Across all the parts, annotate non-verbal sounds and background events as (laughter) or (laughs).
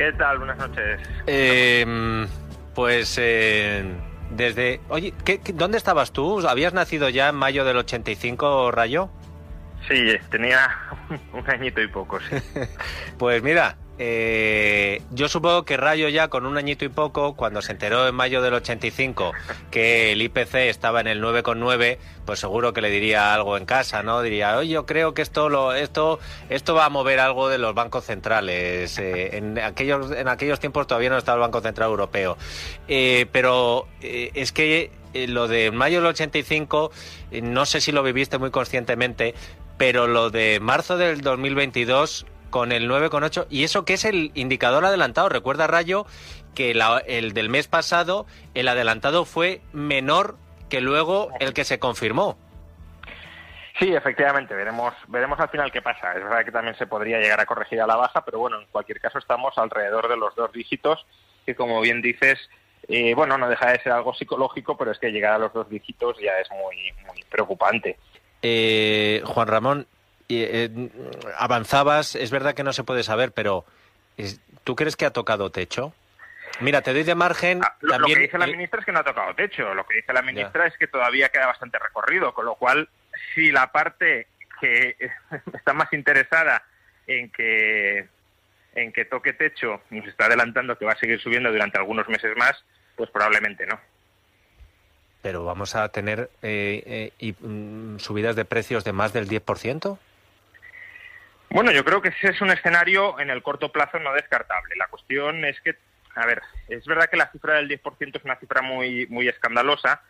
¿Qué tal? Buenas noches. Eh, pues eh, desde... Oye, ¿qué, qué- dónde estabas tú? ¿Habías nacido ya en mayo del 85, Rayo? Sí, tenía (laughs) un añito y poco, sí. (laughs) Pues mira, eh, yo supongo que Rayo ya con un añito y poco, cuando se enteró en mayo del 85 que el IPC estaba en el 9,9, pues seguro que le diría algo en casa, ¿no? Diría, oye, yo creo que esto lo, esto, esto va a mover algo de los bancos centrales. Eh, en aquellos, en aquellos tiempos todavía no estaba el Banco Central Europeo, Eh, pero eh, es que eh, lo de mayo del 85, eh, no sé si lo viviste muy conscientemente, pero lo de marzo del 2022 con el 9,8 y eso que es el indicador adelantado. Recuerda Rayo que la- el del mes pasado el adelantado fue menor que luego el que se confirmó. Sí, efectivamente, veremos, veremos al final qué pasa. Es verdad que también se podría llegar a corregir a la baja, pero bueno, en cualquier caso estamos alrededor de los dos dígitos, que como bien dices, eh, bueno, no deja de ser algo psicológico, pero es que llegar a los dos dígitos ya es muy, muy preocupante. Eh, Juan Ramón, eh, avanzabas, es verdad que no se puede saber, pero ¿tú crees que ha tocado techo? Mira, te doy de margen Ah, Lo, lo también... que dice la ministra es que no ha tocado techo. Lo que dice la ministra es que todavía queda bastante recorrido, con lo cual, si la parte que (laughs) está más interesada en que en que toque techo nos está adelantando que va a seguir subiendo durante algunos meses más, pues probablemente no. Pero vamos a tener eh, eh, y, mm, subidas de precios de más del 10%. Bueno, yo creo que ese es un escenario en el corto plazo no descartable. La cuestión es que, a ver, es verdad que la cifra del 10% es una cifra muy, muy escandalosa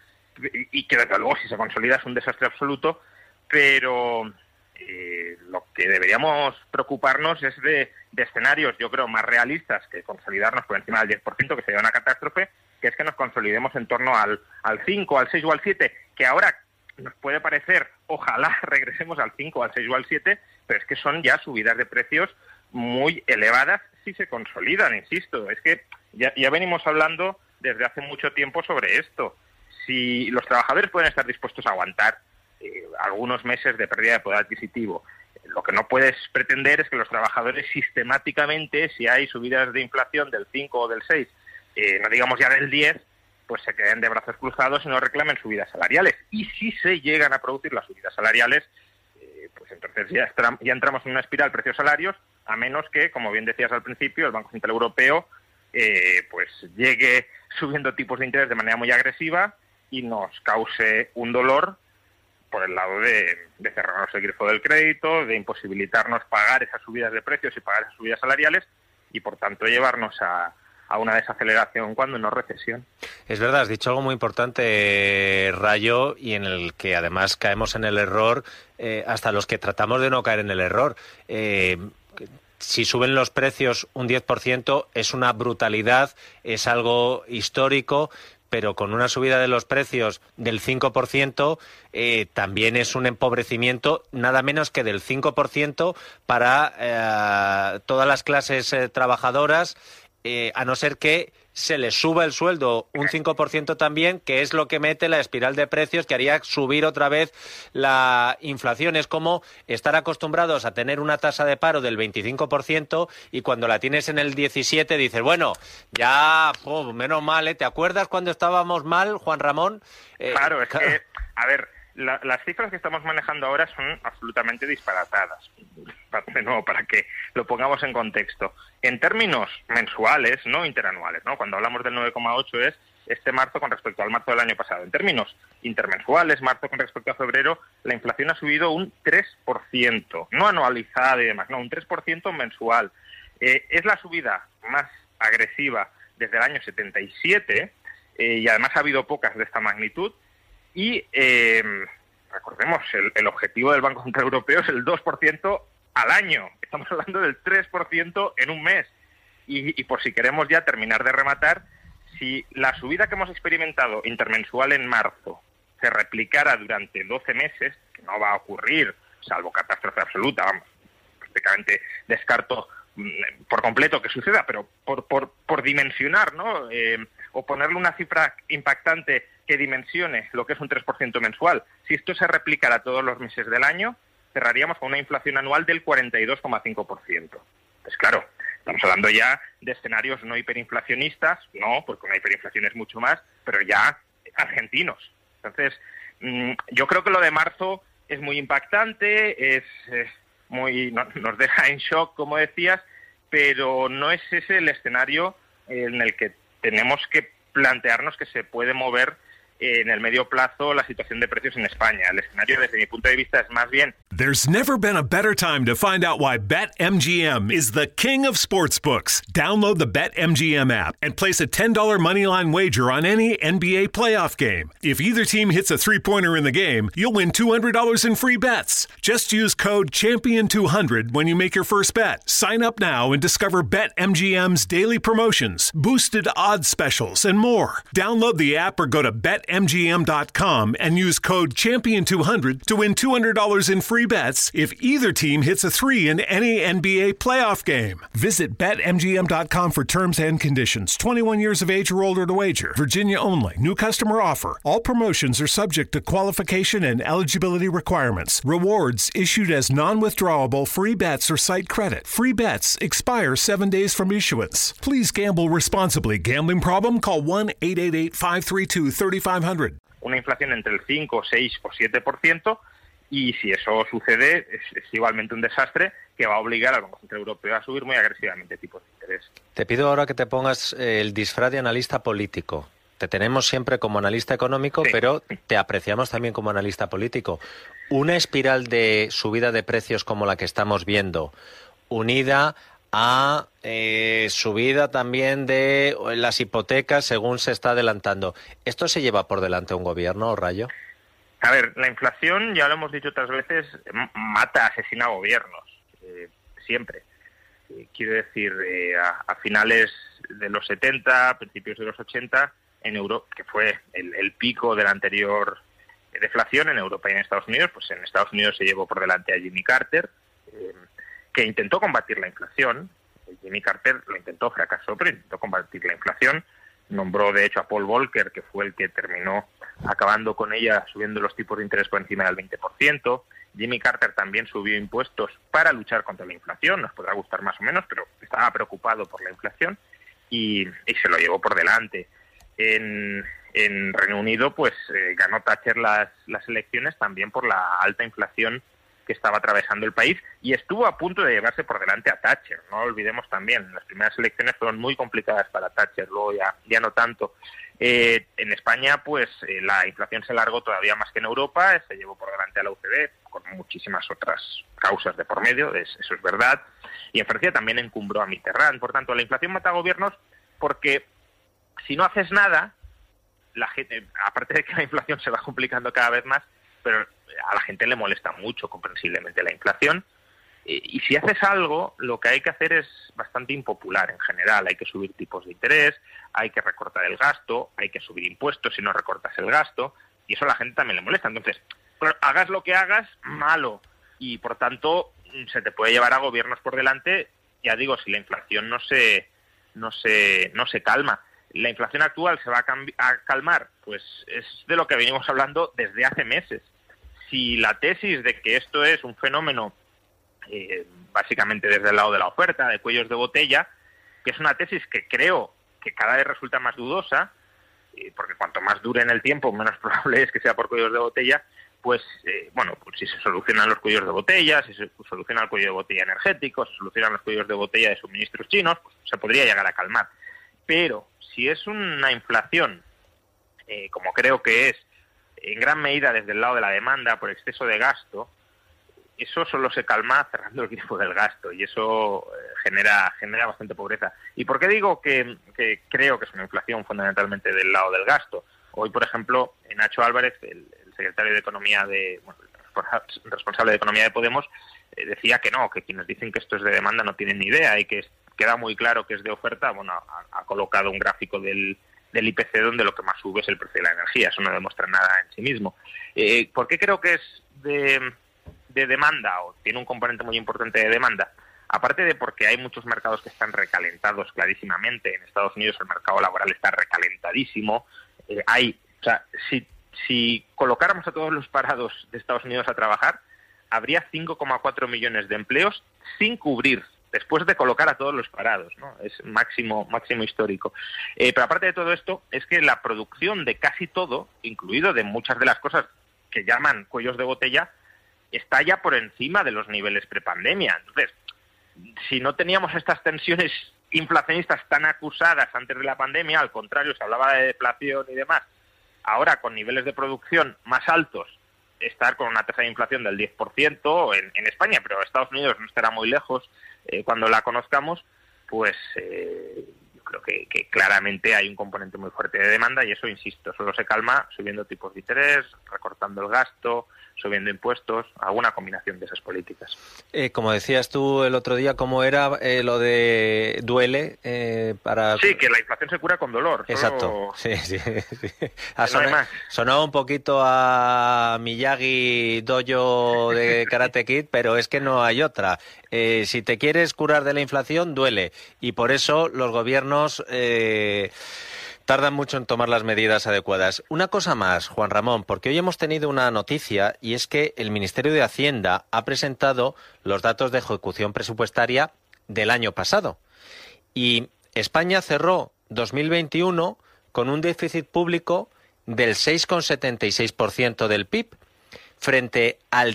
y que desde luego si se consolida es un desastre absoluto, pero eh, lo que deberíamos preocuparnos es de, de escenarios, yo creo, más realistas que consolidarnos por encima del 10%, que sería una catástrofe, que es que nos consolidemos en torno al, al 5, al 6 o al 7, que ahora nos puede parecer, ojalá (laughs) regresemos al 5, al 6 o al 7, pero es que son ya subidas de precios muy elevadas si se consolidan, insisto. Es que ya, ya venimos hablando desde hace mucho tiempo sobre esto. Si los trabajadores pueden estar dispuestos a aguantar eh, algunos meses de pérdida de poder adquisitivo, lo que no puedes pretender es que los trabajadores sistemáticamente, si hay subidas de inflación del 5 o del 6, eh, no digamos ya del 10, pues se queden de brazos cruzados y no reclamen subidas salariales. Y si se llegan a producir las subidas salariales, eh, pues entonces ya, entramos en una espiral precios-salarios, a menos que, como bien decías al principio, el Banco Central Europeo eh, pues llegue subiendo tipos de interés de manera muy agresiva y nos cause un dolor por el lado de, de cerrarnos el grifo del crédito, de imposibilitarnos pagar esas subidas de precios y pagar esas subidas salariales y, por tanto, llevarnos a, a una desaceleración cuando no recesión. Es verdad, has dicho algo muy importante, eh, Rayo, y en el que además caemos en el error, eh, hasta los que tratamos de no caer en el error. Eh, si suben los precios un 10% es una brutalidad, es algo histórico, pero con una subida de los precios del 5%, eh, también es un empobrecimiento nada menos que del 5% para todas las clases trabajadoras, a no ser que se le suba el sueldo un 5% también, que es lo que mete la espiral de precios que haría subir otra vez la inflación. Es como estar acostumbrados a tener una tasa de paro del 25% y cuando la tienes en el 17 dices, bueno, ya, menos mal, ¿eh? ¿te acuerdas cuando estábamos mal, Juan Ramón? Eh, claro, es que, a ver, las cifras que estamos manejando ahora son absolutamente disparatadas. (laughs) De nuevo, para que lo pongamos en contexto. En términos mensuales, no interanuales, ¿no? Cuando hablamos del 9,8 es este marzo con respecto al marzo del año pasado. En términos intermensuales, marzo con respecto a febrero, la inflación ha subido un 3%, no anualizada y demás, no, un 3% mensual. Eh, es la subida más agresiva desde el año 77 eh, y además ha habido pocas de esta magnitud y eh, recordemos, el, objetivo del Banco Central Europeo es el 2% al año. Estamos (laughs) hablando del 3% en un mes. Y, por si queremos ya terminar de rematar, si la subida que hemos experimentado intermensual en marzo se replicara durante 12 meses, que no va a ocurrir, salvo catástrofe absoluta, vamos, prácticamente descarto mm, por completo que suceda, pero por, por, por dimensionar, ¿no? Eh, o ponerle una cifra impactante que dimensione lo que es un 3% mensual. Si esto se replicara todos los meses del año, cerraríamos con una inflación anual del 42,5%. Pues claro, estamos hablando ya de escenarios no hiperinflacionistas, no, porque una hiperinflación es mucho más, pero ya argentinos. Entonces, mm, yo creo que lo de marzo es muy impactante, es, muy nos deja en shock, como decías, pero no es ese el escenario en el que tenemos que plantearnos que se puede mover en el medio plazo la situación de precios en España. El escenario desde mi punto de vista es más bien. There's never been a better time to find out why BetMGM is the king of sportsbooks. Download the BetMGM app and place a $10 moneyline wager on any NBA playoff game. If either team hits a three-pointer in the game, you'll win $200 in free bets. Just use code Champion200 when you make your first bet. Sign up now and discover BetMGM's daily promotions, boosted odds specials, and more. Download the app or go to Bet BetMGM.com and use code Champion200 to win $200 in free bets if either team hits a three in any NBA playoff game. Visit BetMGM.com for terms and conditions. 21 years of age or older to wager. Virginia only. New customer offer. All promotions are subject to qualification and eligibility requirements. Rewards issued as non withdrawable free bets or site credit. Free bets expire seven days from issuance. Please gamble responsibly. Gambling problem? Call 1 888 532 3500. Una inflación entre el 5, 6 o 7%, y si eso sucede, es, igualmente un desastre que va a obligar al Banco Central Europeo a subir muy agresivamente tipos de interés. Te pido ahora que te pongas eh, el disfraz de analista político. Te tenemos siempre como analista económico, pero te apreciamos también como analista político. Una espiral de subida de precios como la que estamos viendo, unida a eh, subida también de las hipotecas según se está adelantando. ¿Esto se lleva por delante un gobierno, Rayo? A ver, la inflación, ya lo hemos dicho otras veces, mata, asesina gobiernos, eh, siempre. Eh, quiero decir, a, finales de los 70, principios de los 80, en Europa, que fue el, pico de la anterior deflación en Europa y en Estados Unidos, pues en Estados Unidos se llevó por delante a Jimmy Carter que intentó combatir la inflación. Jimmy Carter lo intentó, fracasó, pero intentó combatir la inflación. Nombró, de hecho, a Paul Volcker, que fue el que terminó acabando con ella, subiendo los tipos de interés por encima del 20%. Jimmy Carter también subió impuestos para luchar contra la inflación, nos podrá gustar más o menos, pero estaba preocupado por la inflación y, se lo llevó por delante. En, Reino Unido, pues eh, ganó Thatcher las, las elecciones también por la alta inflación que estaba atravesando el país y estuvo a punto de llevarse por delante a Thatcher. No olvidemos también, las primeras elecciones fueron muy complicadas para Thatcher, luego ya, no tanto. Eh, en España, pues eh, la inflación se largó todavía más que en Europa, se llevó por delante a la UCD, con muchísimas otras causas de por medio, eso es verdad. Y en Francia también encumbró a Mitterrand. Por tanto, la inflación mata a gobiernos porque si no haces nada, la gente, aparte de que la inflación se va complicando cada vez más, pero a la gente le molesta mucho comprensiblemente la inflación Y si haces algo, lo que hay que hacer es bastante impopular en general. Hay que subir tipos de interés, hay que recortar el gasto, hay que subir impuestos si no recortas el gasto, y eso a la gente también le molesta. Entonces, hagas lo que hagas, malo. Y por tanto, se te puede llevar a gobiernos por delante, ya digo, si la inflación no se, no se, no se calma. La inflación actual se va a, calmar, pues es de lo que venimos hablando desde hace meses. Si la tesis de que esto es un fenómeno eh, básicamente desde el lado de la oferta, de cuellos de botella, que es una tesis que creo que cada vez resulta más dudosa, eh, porque cuanto más dure en el tiempo, menos (laughs) probable es que sea por cuellos de botella, pues, eh, bueno, pues si se solucionan los cuellos de botella, si se soluciona el cuello de botella energético, se solucionan los cuellos de botella de suministros chinos, pues se podría llegar a calmar. Pero si es una inflación, como creo que es, en gran medida desde el lado de la demanda por exceso de gasto, eso solo se calma cerrando el grifo del gasto y eso eh, genera, genera bastante pobreza. ¿Y por qué digo que, creo que es una inflación fundamentalmente del lado del gasto? Hoy, por ejemplo, Nacho Álvarez, el, secretario de Economía de, bueno, responsable de Economía de Podemos, eh, decía que no, que quienes dicen que esto es de demanda no tienen ni idea y que queda muy claro que es de oferta. Bueno, ha, colocado un gráfico del, del, IPC donde lo que más sube es el precio de la energía. Eso no demuestra nada en sí mismo. Eh, ¿Por qué creo que es de, de demanda o tiene un componente muy importante de demanda? Aparte de porque hay muchos mercados que están recalentados clarísimamente. En Estados Unidos el mercado laboral está recalentadísimo. Eh, hay, o sea, si si colocáramos a todos los parados de Estados Unidos a trabajar, habría 5,4 millones de empleos sin cubrir después de colocar a todos los parados, ¿no? Es máximo, máximo histórico. Eh, pero aparte de todo esto, es que la producción de casi todo, incluido de muchas de las cosas que llaman cuellos de botella, está ya por encima de los niveles prepandemia. Entonces, si no teníamos estas tensiones inflacionistas tan acusadas antes de la pandemia, al contrario, se hablaba de deflación y demás, ahora con niveles de producción más altos, estar con una tasa de inflación del 10% en, en España, pero Estados Unidos no estará muy lejos eh, cuando la conozcamos, pues eh, yo creo que, que, claramente hay un componente muy fuerte de demanda y eso, insisto, solo se calma subiendo tipos de interés, recortando el gasto, subiendo impuestos, alguna combinación de esas políticas. Eh, como decías tú el otro día, ¿cómo era eh, lo de duele eh, para...? Sí, que la inflación se cura con dolor. Exacto, sí, sí. sonaba un poquito a Miyagi Dojo de Karate Kid, pero es que no hay otra. Si te quieres curar de la inflación, duele. Y por eso los gobiernos tardan mucho en tomar las medidas adecuadas. Una cosa más, Juan Ramón, porque hoy hemos tenido una noticia y es que el Ministerio de Hacienda ha presentado los datos de ejecución presupuestaria del año pasado. Y España cerró 2021 con un déficit público del 6,76% del PIB frente al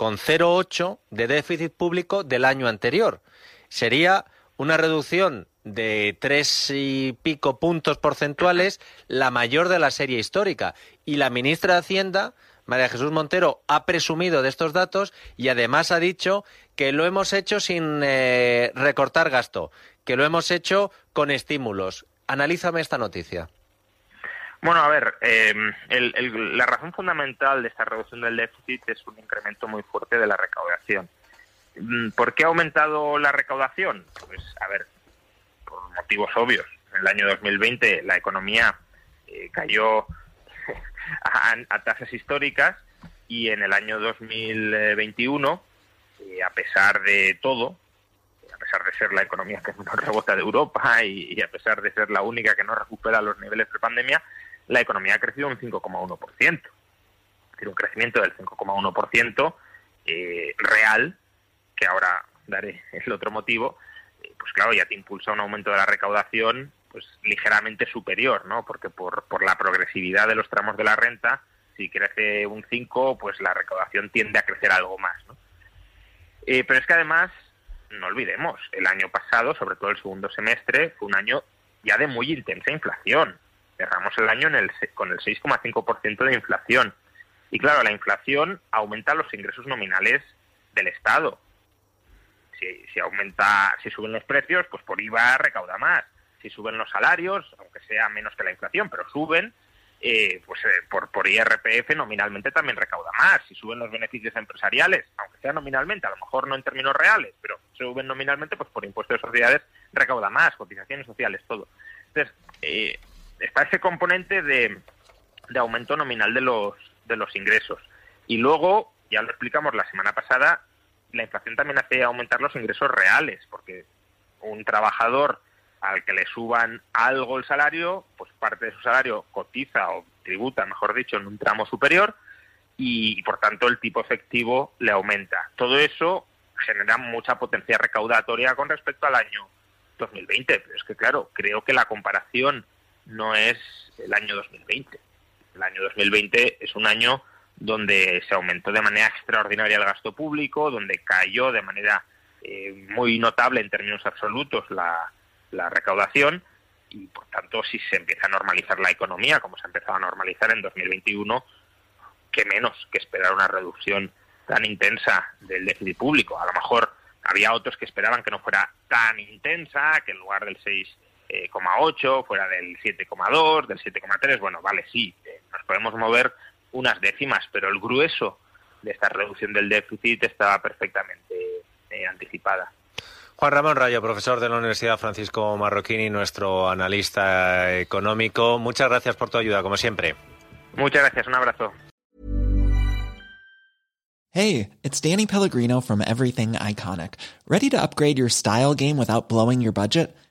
10,08% de déficit público del año anterior. Sería una reducción de tres y pico puntos porcentuales, la mayor de la serie histórica. Y la ministra de Hacienda, María Jesús Montero, ha presumido de estos datos y además ha dicho que lo hemos hecho sin eh, recortar gasto, que lo hemos hecho con estímulos. Analízame esta noticia. Bueno, a ver, eh, la razón fundamental de esta reducción del déficit es un incremento muy fuerte de la recaudación. Mm, ¿Por qué ha aumentado la recaudación? Pues, a ver, por motivos obvios. En el año 2020 la economía eh, cayó (laughs) a, tasas históricas y en el año 2021, eh, a pesar de todo, a pesar de ser la economía que no (laughs) rebota de Europa y, a pesar de ser la única que no recupera los niveles de pandemia, la economía ha crecido un 5,1%. Es decir, un crecimiento del 5,1% eh, real, que ahora daré el otro motivo, pues claro, ya te impulsa un aumento de la recaudación pues ligeramente superior, ¿no? Porque por, por la progresividad de los tramos de la renta, si crece un 5, pues la recaudación tiende a crecer algo más. Eh, pero es que además, no olvidemos, el año pasado, sobre todo el segundo semestre, fue un año ya de muy intensa inflación. Cerramos el año en el, con el 6,5% de inflación. Y claro, la inflación aumenta los ingresos nominales del Estado si, aumenta, si suben los precios, pues por IVA recauda más. Si suben los salarios, aunque sea menos que la inflación, pero suben, eh, pues eh, por, por IRPF nominalmente también recauda más. Si suben los beneficios empresariales, aunque sea nominalmente, a lo mejor no en términos reales, pero suben nominalmente, pues por impuestos de sociedades recauda más, cotizaciones sociales, todo. Entonces, eh, está ese componente de, de aumento nominal de los, de los ingresos. Y luego, ya lo explicamos la semana pasada, la inflación también hace aumentar los ingresos reales, porque un trabajador al que le suban algo el salario, pues parte de su salario cotiza o tributa, mejor dicho, en un tramo superior y, por tanto el tipo efectivo le aumenta. Todo eso genera mucha potencia recaudatoria con respecto al año 2020, pero es que claro, creo que la comparación no es el año 2020. El año 2020 es un año donde se aumentó de manera extraordinaria el gasto público, donde cayó de manera eh, muy notable en términos absolutos la, recaudación y por tanto si se empieza a normalizar la economía como se ha empezado a normalizar en 2021 qué menos que esperar una reducción tan intensa del déficit público a lo mejor había otros que esperaban que no fuera tan intensa que en lugar del 6,8 fuera del 7,2 del 7,3 bueno vale sí eh, nos podemos mover unas décimas pero el grueso de esta reducción del déficit estaba perfectamente eh, anticipada Juan Ramón Rayo, profesor de la Universidad Francisco Marroquini, nuestro analista económico. Muchas gracias por tu ayuda, como siempre. Muchas gracias, un abrazo. Hey, it's Danny Pellegrino from Everything Iconic. ¿Ready to upgrade your style game without blowing your budget?